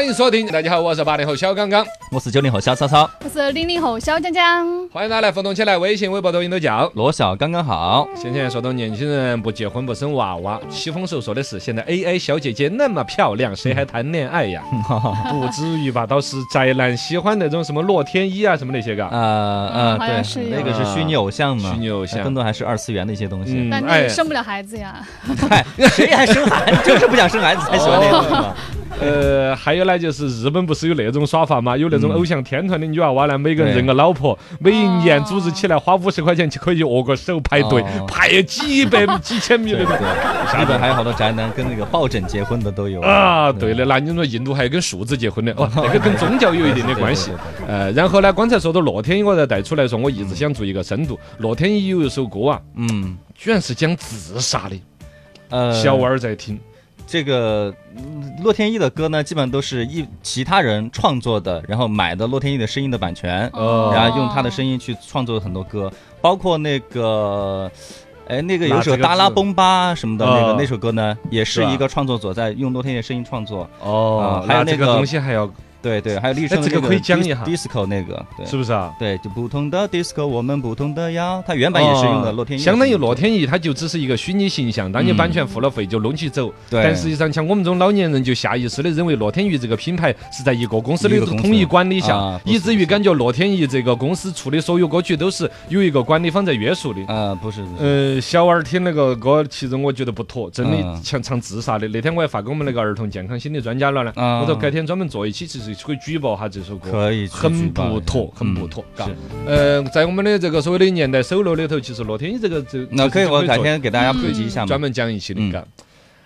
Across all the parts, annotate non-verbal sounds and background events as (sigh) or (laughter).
欢迎收听，大家好，我是八零后小刚刚，我是九零后小超超，我是零零后小江江，欢迎大家来互动起来，微信、微博、抖音都叫。罗小刚刚好。先前说到年轻人不结婚不生娃娃，西风时候说的是现在 AI 小姐姐那么漂亮，谁还谈恋爱呀？(laughs) 不至于吧？倒是宅男喜欢那种什么洛天依啊什么那些个。呃呃，好像是对，那个是虚拟偶像嘛，虚拟偶像更多还是二次元的一些东西那生不了孩子呀。(laughs) 嗨，谁还生孩子？就是不想生孩子才喜欢那个嘛。呃，还有呢，就是日本不是有那种耍法嘛？有那种偶像天团的女娃娃呢，每个人认个老婆，每一年哦组织起来花五十块钱就可以握个手排队哦，排几百米、几千米的那种。对，日本还有好多宅男跟那个抱枕结婚的都有啊，对的，那你说印度还有跟数字结婚的，哦，(laughs) 那个跟宗教有一定的关系。呃，然后呢，刚才说到洛天依，我再带出来说，我一直想做一个深度。洛天依有一首歌啊，嗯，居然是讲自杀的，呃，小娃儿在听。这个嗯洛天依的歌呢，基本都是一其他人创作的，然后买的洛天依的声音的版权，哦然后用他的声音去创作很多歌，包括那个。哎，那个有首《达拉崩吧》什么的，那哦个那首歌呢，也是一个创作者在用洛天依的声音创作。哦啊还有那个那这个东西还要对对，还有立声的那哎这个可以讲一下 disco 那个，对是不是啊？对，就不同的 disco，我们不同的呀，它原版也是用的洛天相当于洛天依，它就只是一个虚拟形象，当你嗯版权付了费就弄起走。对但实际上，像我们这种老年人就下意识的认为洛天依这个品牌是在一个公司的统一管理下以至于感觉洛天依这个公司出的所有歌曲都是有一个管理方在约束的。呃，不是，呃，小娃儿听那个歌，其实我觉得不妥，真的嗯像唱自杀的。那天我还发给我们那个儿童健康心理专家了呢，嗯我说改天专门做一期，其实可以举报下这首歌。可以很不妥，很不嗯妥，嘎是。呃，在我们的这个所谓的年代首楼里头，其实洛天依这个这那可以，我改做天给大家普及一下嘛专。门讲一期的，嗯嘎。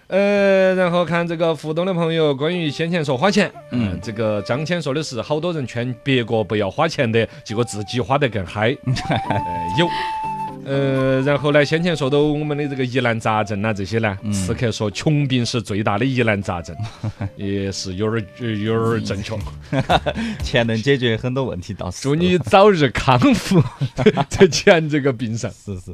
呃，然后看这个互动的朋友，关于先前说花钱，嗯嗯，这个张谦说的是好多人劝别个不要花钱的，结果自己花得更嗨，(laughs) 呃有。呃，然后呢，先前说到我们的这个疑难杂症啊，这些呢，嗯刺客说穷病是最大的疑难杂症，(laughs) 也是有点儿有点儿正确。(laughs) 钱能解决很多问题，倒是。祝你早日康复，(laughs) 在钱这个病上。是是，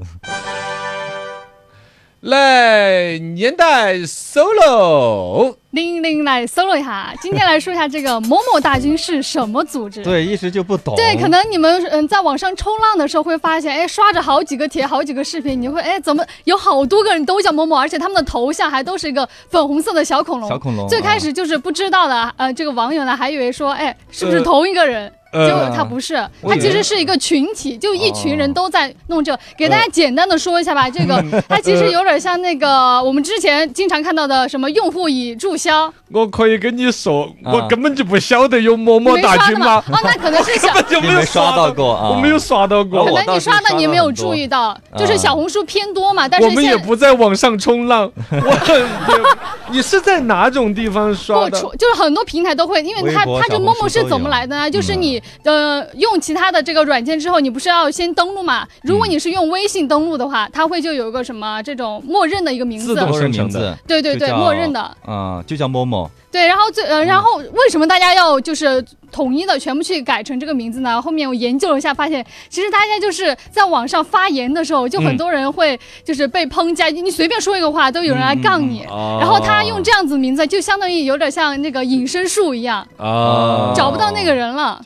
来，年代 solo，零零来搜了一下，(laughs) 今天来说一下这个某某大军是什么组织。对，一时就不懂。对，可能你们嗯在网上冲浪的时候会发现，哎，刷着好几个帖、好几个视频，你会哎怎么有好多个人都叫某某，而且他们的头像还都是一个粉红色的小恐龙。小恐龙最开始就是不知道的，呃，这个网友呢还以为说，哎，是不是呃同一个人？呃结果他不是，他其实是一个群体，就一群人都在弄这个。给大家简单的说一下吧，(laughs) 这个它其实有点像那个我们之前经常看到的什么用户已注销，我可以跟你说，啊我根本就不晓得有某某你没刷的吗？大军吗？哦，那可能是小根。本就没有刷到过啊我没有刷到过可。能你刷的刷你没有注意到，就是啊小红书偏多嘛，但是我们也不在网上冲浪，(laughs) 我很，你是在哪种地方刷的？就是很多平台都会，因为它微博它这陌陌是怎么来的呢？就是嗯你呃用其他的这个软件之后，你不是要先登录嘛？如果你是用微信登录的话，它会就有一个什么这种默认的一个名字自动，生成的名字，对对对，默认的。啊，就叫某某。对，然后最呃，然后为什么大家要就是统一的全部去改成这个名字呢？后面我研究了一下，发现其实大家就是在网上发言的时候，就很多人会就是被抨击，你随便说一个话都有人来杠你。哦然后他用这样子名字，就相当于有点像那个隐身术一样，啊，找不到那个人了。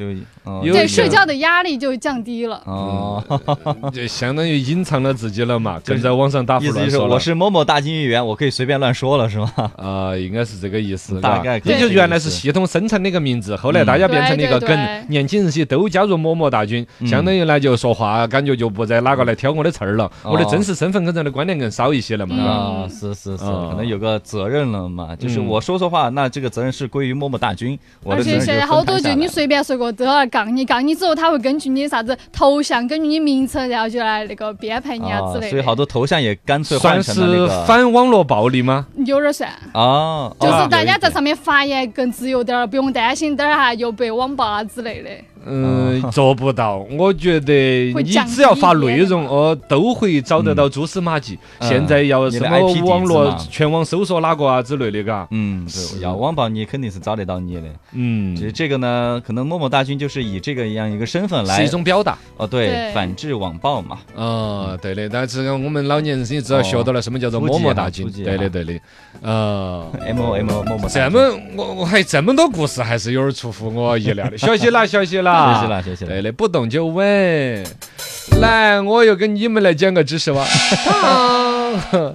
对，有一些社交的压力就降低了。哦，(laughs) 就相当于隐藏了自己了嘛，跟在网上打胡意思就是乱说。我是某某大金鱼员，我可以随便乱说了是吗？(laughs) 啊，应该是这个意思，大概也就原来是系统生成的一个名字，后来大家变成了一个梗年轻人些都加入某某大军，嗯。相当于呢就说话感觉就不再哪个来挑我的刺儿了，哦。我的真实身份跟人的观点更少一些了嘛。嗯。啊，是是是，啊可能有个责任了嘛，就是嗯。我说错话，那这个责任是归于某某大军，我而且的责任现在好多就你随便说个都要杠你，杠你之后他会根据你啥子头像，根据你名称，然后就来那个编排你啊之类的。所以好多头像也干脆换算成了那是反网络暴力吗？有点算，哦，就是哦大家在上面发言更自由点儿，不用担心等儿哈又被网暴啊之类的。嗯，做不到。我觉得你只要发内容，哦，都会找得到蛛丝马迹。嗯现在要什么 IP 网络全网搜索哪个啊之类的，嘎。嗯，对，要网暴你肯定是找得到你的。嗯，这这个呢，可能默默大军就是以这个样一个身份来是一种表达。哦，对，对反制网暴嘛。哦，对的，但是我们老年人也知道学到了什么叫做初级哈默默大军对的，对的。呃，M O M O 默默这么我我还这么多故事，还是有点出乎我意料的。学习了，学习了，学习了学习了对的，不懂就问。来，我又跟你们来讲个知识哇。啊 (laughs)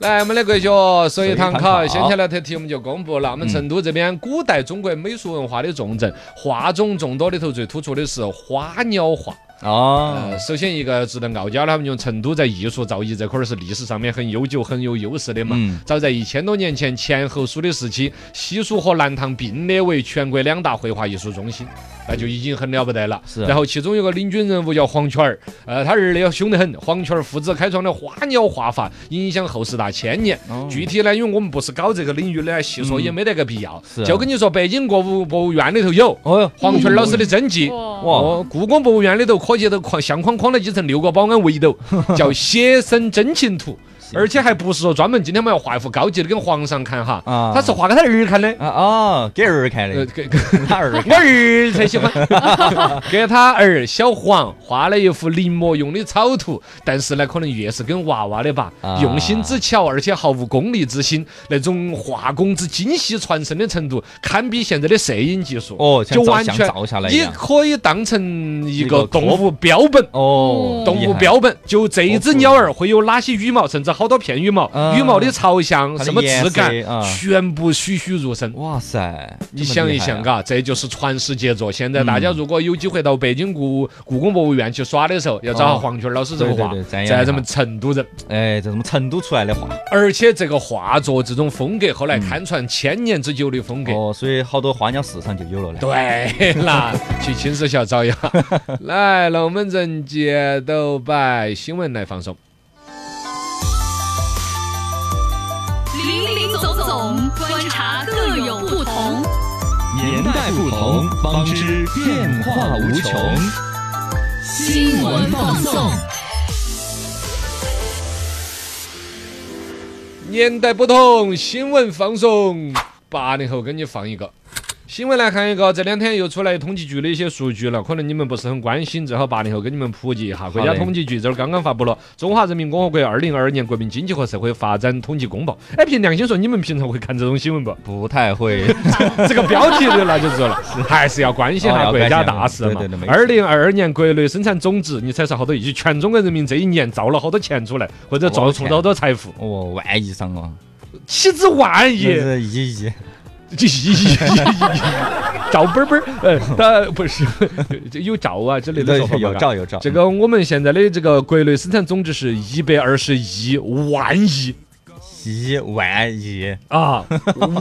来，我们的国学随堂考，随堂考先前那题题目就公布了。我们成都这边古代中国美术文化的重镇，画种众多里头最突出的是花鸟画。哦呃，，首先一个值得傲娇的，他们用成都在艺术造诣这块儿是历史上面很悠久、很有优势的嘛。嗯早在一千多年前前后蜀的时期，西蜀和南唐并列为全国两大绘画艺术中心，那就已经很了不得了。是然后其中有个领军人物叫黄泉儿，呃，他儿子凶得很，黄泉儿父子开创的花鸟画法，影响后世大千年。哦具体呢，因为我们不是搞这个领域的，细说也没得个必要。是啊就跟你说，北京国物博物院里头有哦，黄泉儿老师的真迹。哇，哦，故宫博物院里头科技都框相框框了几层六个保安围斗，(laughs) 叫写生真情图，而且还不是说专门今天我们要画一幅高级的给皇上看哈，啊。他是画给他儿看的。啊哦，给儿看呃，的，给给 (laughs) 他儿我儿才喜欢，(laughs) 给他儿小黄画了一幅临摹用的草图，但是呢，可能越是跟娃娃的吧，啊。用心之巧，而且毫无功利之心，那种画工之精细传神的程度，堪比现在的摄影技术。哦，就完全你照下来一样。可以当成一个动物标本。哦，动物标本，就这一只鸟儿会有哪些羽毛，甚至好多片羽毛，啊羽毛的朝向、什么质感全部栩栩如生。哇塞，你想一想，嘎，这就是传世杰作。现在大家如果有机会到北京故故宫博物院去耍的时候，要找黄泉老师这个画在咱们成都人，哎，这什么成都出来的画而且这个画作这种风格，后来堪传千年之久的风格。哦，所以好多花鸟市场就有了嘞。对啦，去青石桥找一下。(laughs) 来，龙门阵节都摆新闻来放送。观察各有不同。年代不同，方知变化无穷。新闻放送。年代不同，新闻放送。八零后给你放一个新闻来看一个，这两天又出来统计局的一些数据了，可能你们不是很关心，正好八零后给你们普及一下。国家统计局这儿刚刚发布了《中华人民共和国二零二二年国民经济和社会发展统计公报》。哎，凭良心说，你们平常会看这种新闻不？不太会，(laughs) 这个标题的那就知道了，还是要关心哦下国家大事嘛二零二二年国内生产总值，你猜是好多亿？全中国人民这一年造了好多钱出来，或者造出了好多财富？哦，万亿上哦，岂止万亿？一一照本本儿，呃，他不是 (laughs) 这有照啊之类的说法吧有照有照。这个我们现在的这个国内生产总值是一百二十亿万亿亿万亿，啊，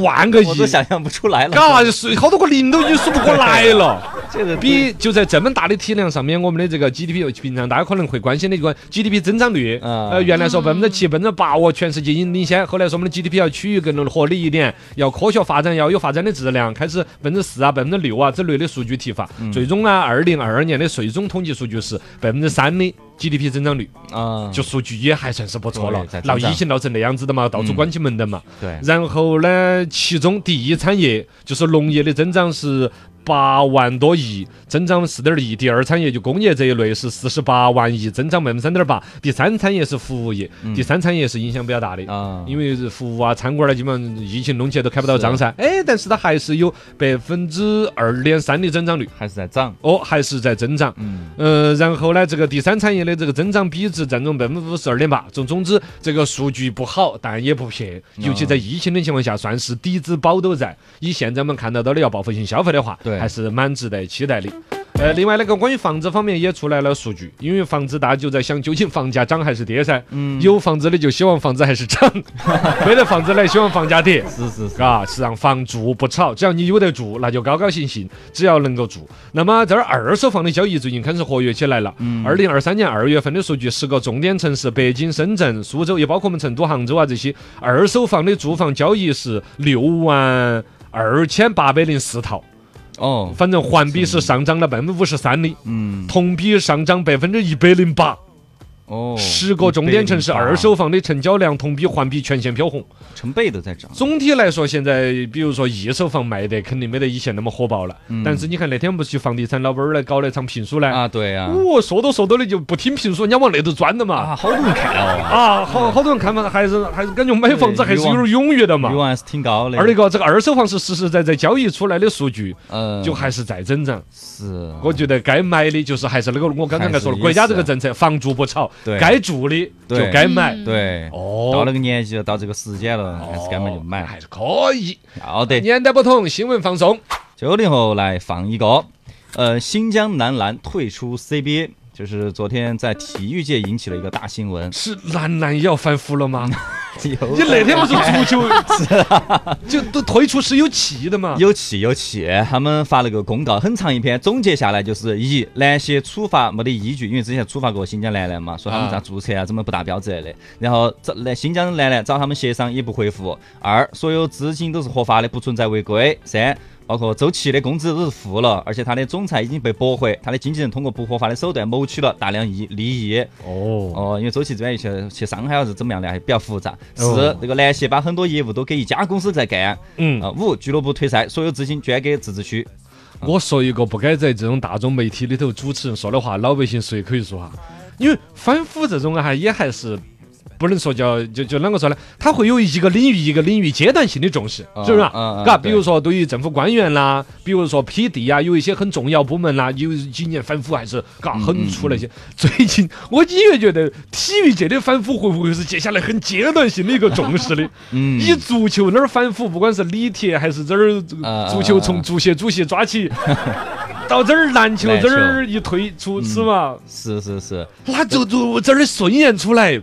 万个亿 (laughs) 我，都想象不出来了。嘎，数好多个零都已经数不过来了。(laughs) 这个比就在这么大的体量上面，我们的这个 GDP，平常大家可能会关心的一个 GDP 增长率，嗯呃，原来说百分之七、百分之八，哦，全世界领领先，后来说我们的 GDP 要趋于更合理一点，要科学发展，要有发展的质量，开始百分之四啊、百分之六啊之类的数据提法。嗯最终呢，二零二二年的最终统计数据是百分之三的 GDP 增长率，啊，就数据也还算是不错了。闹疫情闹成那样子的嘛，到处嗯关起门的嘛。对，然后呢，其中第一产业就是农业的增长是八万多亿，增长四点一；第二产业就工业这一类是四十八万亿，增长百分之三点八；第三产业是服务业，第三产业是影响比较大的。啊，因为是服务啊、餐馆儿呢，基本上疫情弄起来都开不到张噻。哎，但是它还是有百分之二点三的增长率，还是在涨。哦，还是在增长。嗯，呃，然后呢，这个第三产业的这个增长比值占总百分之五十二点八。总总之，这个数据不好，但也不撇。尤其在疫情的情况下，算是底子保都在。以现在我们看到到的要报复性消费的话，对还是蛮值得期待的。呃，另外那个关于房子方面也出来了数据，因为房子大家就在想，究竟房价涨还是跌噻？嗯有房子的就希望房子还是涨，(laughs) 没得房子的希望房价跌。是是是，啊，是让房住不炒，只要你有得住，那就高高兴兴，只要能够住。那么这儿二手房的交易最近开始活跃起来了。嗯二零二三年二月份的数据，十个重点城市北京、深圳、苏州，也包括我们成都、杭州啊这些二手房的住房交易是六万二千八百零四套，哦，反正环比是上涨了百分之五十三的，嗯，同比上涨百分之一百零八。哦，十个重点城市二手房的成交量同比环比全线飘红。成倍的在涨，总体来说，现在比如说一手房卖的肯定没得以前那么火爆了。嗯但是你看那天不是去房地产老板儿来搞了一场评书呢？啊，对啊，哦，说都说到的就不听评书，人家往那头钻的嘛。啊，好多人看哦，啊，好好多人看嘛，还是还是感觉买房子还是有点踊跃的嘛欲。望还是挺高的，二一个，这个二手房是实实在在交易出来的数据，嗯，就还是在增长。是，我觉得该买的就是还是那个我刚才才说了，国家这个政策，房住不炒，对该住的就该买。嗯对，哦，到那个年纪了，到这个时间了，还是该买就买，还是可以。要得。年代不同，新闻放松。九零后来放一个，呃，新疆男篮退出 CBA，就是昨天在体育界引起了一个大新闻。是男篮要反腐了吗？(laughs) 有你那天不是足球是，(laughs) (laughs) 就都退出是有气的嘛？有气有气，他们发了个公告，很长一篇，总结下来就是一篮协处罚没得依据，因为之前处罚过新疆男篮嘛，说他们啊咋注册啊，怎么不达标之类的。然后找来新疆男篮找他们协商也不回复。二，所有资金都是合法的，不存在违规。三。包括周琦的工资都是付了，而且他的总裁已经被驳回，他的经纪人通过不合法的手段谋取了大量益利益。哦，哦，因为周琦这边去去上海还是怎么样的，还比较复杂。四哦，这个篮协把很多业务都给一家公司在干。嗯啊，五俱乐部退赛，所有资金捐给自治区。我说一个不该在这种大众媒体里头主持人说的话，老百姓谁可以说哈？因为反腐这种啊，也还是。不能说叫就就啷个说呢？他会有一个领域一个领域阶段性的重视，嗯是不是啊？比如说对于政府官员啦，比如说批地啊，有一些很重要部门啦，有几年反腐还是嘎嗯很出那些。最近我隐约觉得体育界的反腐会不会是接下来很阶段性的一个重视的？(laughs) 嗯，以足球那儿反腐，不管是李铁还是这儿足球从足协主席抓起，(laughs) 到这儿篮球篮球这儿一退出是嘛，是是是，那就就这儿顺延出来，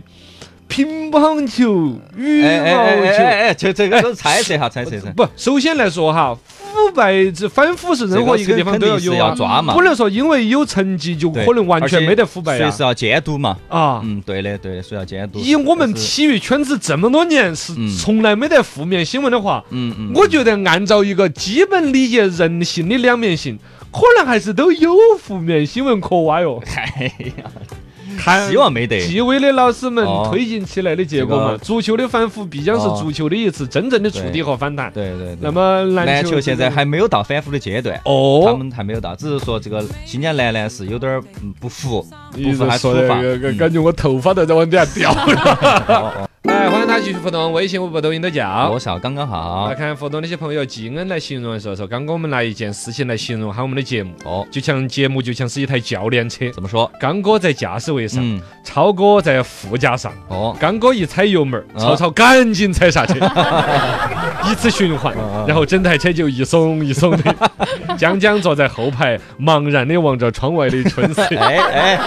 乒乓球、羽毛球。哎这这个都猜测哈，猜测噻。不，首先来说哈，腐败这反腐是任何一个地方都要有要啊，抓嘛，不能说因为有成绩就可能完全没得腐败呀随时要监督嘛。啊。嗯，对的对的，随时要监督。以我们体育圈子这么多年是嗯从来没得负面新闻的话，嗯嗯，我觉得按照一个基本理解人性的两面性，可能还是都有负面新闻可挖哟。(laughs) 哎呀，看希望没得。纪委的老师们哦推进起来的结果嘛这，个足球的反腐必将是哦足球的一次真正的触底和反弹。对对对。那么篮球现在还没有到反腐的阶段。哦他哦，们还没有到，只是说这个新疆男篮是有点不服，不服还处罚。说的感觉我头发都在往底下掉了。(laughs) 来，欢迎大家继续互动，微信、微博、抖音都叫多。少刚刚好来。看互动那些朋友，季恩来形容的时候说，刚刚我们拿一件事情来形容下我们的节目，哦，就像节目就像是一台教练车，怎么说？刚哥在驾驶位上，嗯，超哥在副驾上。哦，刚哥一踩油门儿，啊曹操赶紧踩刹车，(laughs) (laughs) 一次循环啊，然后整台车就一松一松的。(laughs) 江江坐在后排，茫然的望着窗外的春色。哎哎，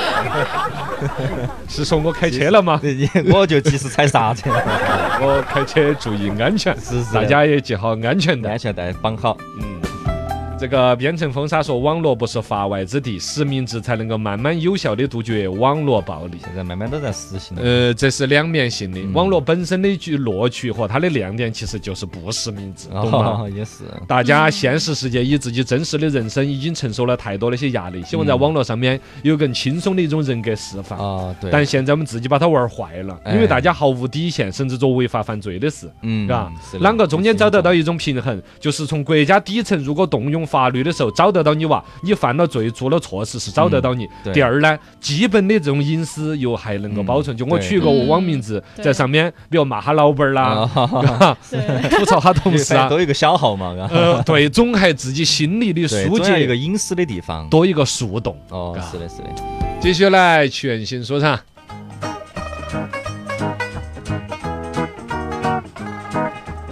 (laughs) 是说我开车了吗？我就及时踩刹车，(laughs) 我开车注意安全，是是大家也系好安全带安。全带绑好。嗯，这个边城风沙说，网络不是法外之地，实名制才能够慢慢有效的杜绝网络暴力。现在慢慢都在实行了。呃，这是两面性的。嗯网络本身的乐趣和它的亮点，其实就是不实名制，懂吗？哦，(laughs) 也是。大家现实世界以自己真实的人生已经承受了太多的一些压力，希望在网络上面有更轻松的一种人格释放。哦，对。但现在我们自己把它玩坏了，哎因为大家毫无底线，甚至做违法犯罪的事。嗯，嘎是吧啷个中间找得到一种平衡？就是从国家底层，如果动用法律的时候找得到你娃，你犯了罪做了错事是找得到你。嗯第二呢，基本的这种隐私又还能够保存。就我取一个网名字，嗯在上面，比如骂他老板儿 (laughs) 啦，吐槽他同事啊都，一个小号嘛，呃，(laughs) 对，总还自己心里的对，疏解一个隐私的地方。多一个树洞。哦嘎，是的，是的。继续来全新说唱。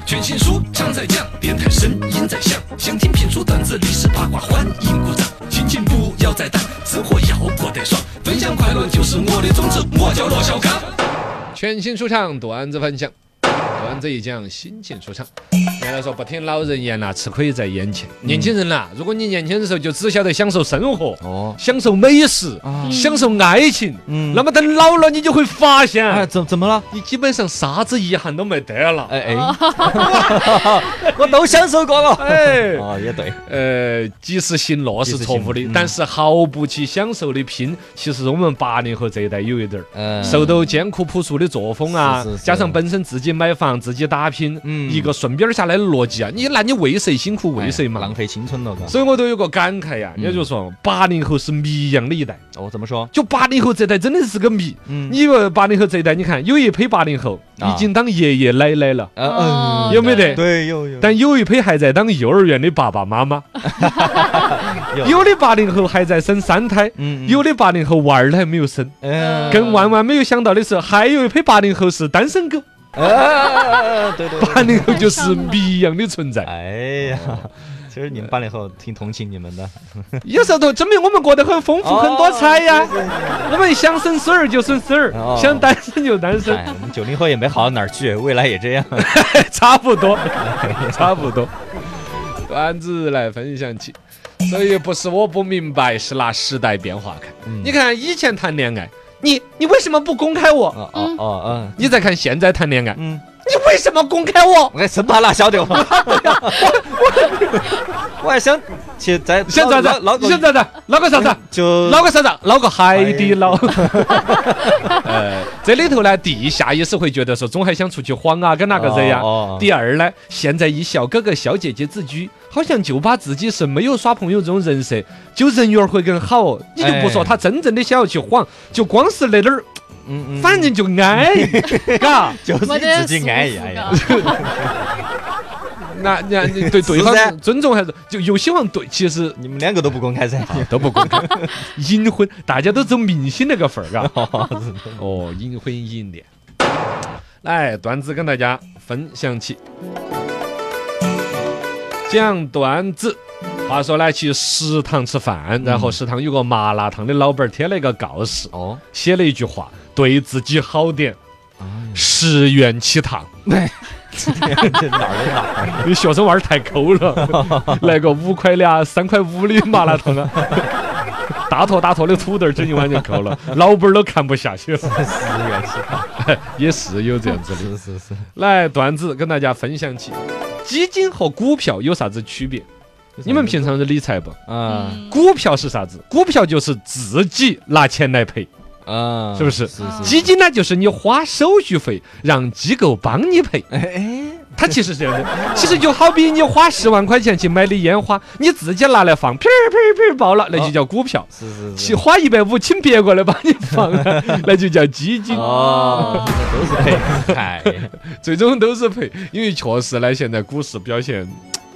全新说唱在讲，电台声音在响，想听出、段子、历史八卦，欢迎鼓掌。今心情不要再淡，生活要过得爽，分享快乐就是我的宗旨，我叫罗小刚。全新出场段子分享，段子一讲，心情舒畅。原来说不听老人言呐，吃亏在眼前。年轻人呐，如果你年轻的时候就只晓得享受生活，哦，享受美食，啊享受爱情，嗯那么等老了，你就会发现哎，怎怎么了？你基本上啥子遗憾都没得了。哎哎，(laughs) 我都享受过了。(laughs) 哎，哦，也对，呃，及时行乐是错误的但是毫不去享受的拼，其实我们八零后这一代有一点儿。嗯，受到艰苦朴素的作风啊是是，是加上本身自己买房、自己打拼，嗯一个顺边儿下来的逻辑啊，你那你为谁辛苦为谁嘛？哎浪费青春了，嘎。所以我都有个感慨呀，也就是说，八零后是谜一样的一代，哦，怎么说？就八零后这代真的是个谜。嗯你以为八零后这一代，你看有一批八零后啊已经当爷爷奶奶了，嗯嗯有没得？对，有有。但有一批还在当幼儿园的爸爸妈妈，(laughs) 有有的八零后还在生三胎，嗯，有的八零后娃儿还没有生。嗯，更万万没有想到的是，还有一批八零后是单身狗，呃，对对对。八零后就是谜一样的存在。哎呀，其实你们八零后挺同情你们的。有时候都证明我们过得很丰富、很多彩呀。我们想生孙儿就生孙儿哦，想单身就单身，哎，我们九零后也没好到哪儿去，未来也这样。(laughs) 差不多，(laughs) 差不多。段子来分享起，所以不是我不明白，是拿时代变化看。你看以前谈恋爱，你你为什么不公开我？哦哦哦，嗯你再看现在谈恋爱，嗯，你为什么公开我？我还生怕哪晓得我。我还想去在想咋子捞？想咋子？捞个啥子？就捞个啥子？捞个海底捞。呃，(laughs) 这里头呢，第一下意识会觉得说，总还想出去晃啊，跟哪个人呀？第二呢，现在以小哥哥小姐姐自居，好像就把自己是没有耍朋友这种人设，就人缘会更好。你就不说哎他真正的想要去晃，就光是那点儿，嗯嗯，反正就安逸，(laughs) 嘎。就是你自己安逸。哎呀，那那你对 (laughs) 对方尊重还是就又希望对，其实你们两个都不公开噻。(laughs) 都不公开，(laughs) 隐婚，大家都走明星那个份儿，嘎。哦，隐婚隐恋。来，段子跟大家分享起，讲段子。话说呢，去食堂吃饭，然后食堂有个麻辣烫的老板儿贴了一个告示，哦，写了一句话：对自己好点，哎十元起烫。这哪儿的哪儿？你学生娃儿太抠了，(laughs) 来个五块的啊，三块五的麻辣烫啊，大坨大坨的土豆儿整一碗就够了，(laughs) 老板儿都看不下去了。是也是有这样子的。是是是。来，段子跟大家分享起，基金和股票有啥子区别？你们平常是理财不？嗯股票是啥子？股票就是自己拿钱来赔，嗯，是不是。基金呢，就是你花手续费让机构帮你赔。哎哎，它其实是这样的，其实就好比你花十万块钱去买的烟花，你自己拿来放，噼儿噼儿噼儿爆了，那就叫股票。是是去花一百五请别个来帮你放，(laughs) 那就叫基金。哦，(laughs) 都是赔，(laughs) 最终都是赔，因为确实呢，现在股市表现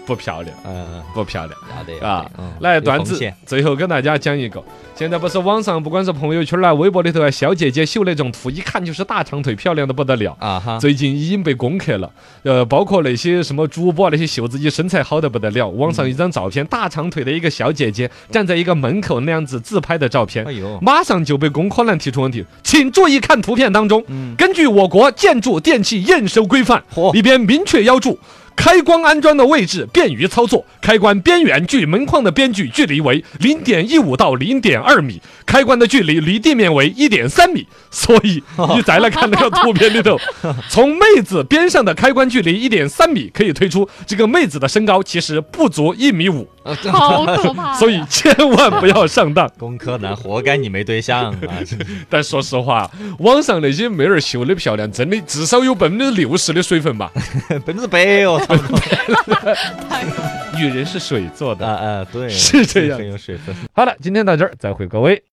不漂亮，嗯，不漂亮。要得啊嗯，来段子最后跟大家讲一个，现在不是网上不管是朋友圈啦、微博里头啊，小姐姐秀那种图，一看就是大长腿，漂亮的不得了。啊哈，最近已经被攻克了，呃，包括那些什么主播啊那些秀自己身材好的不得了，网上一张照片，大长腿的一个小姐姐站在一个门口那样子自拍的照片哎，呦，马上就被工科男提出问题，请注意看图片当中，嗯。根据我国建筑电器验收规范嚯。里边明确要注。开关安装的位置便于操作，开关边缘距门框的边距距离为零点一五到零点二米，开关的距离离地面为一点三米。所以 (laughs) 你再来看那个图片里头，从妹子边上的开关距离一点三米，可以推出这个妹子的身高其实不足一米五，好可怕。(laughs) 所以千万不要上当。工科男，活该你没对象啊！(laughs) 但说实话，网上那些妹儿秀的漂亮，真的至少有百分之六十的水分吧。(laughs) 百分之百哦，女人是水做的。啊啊，对，是这样很有水分。好了，今天到这儿，再会各位。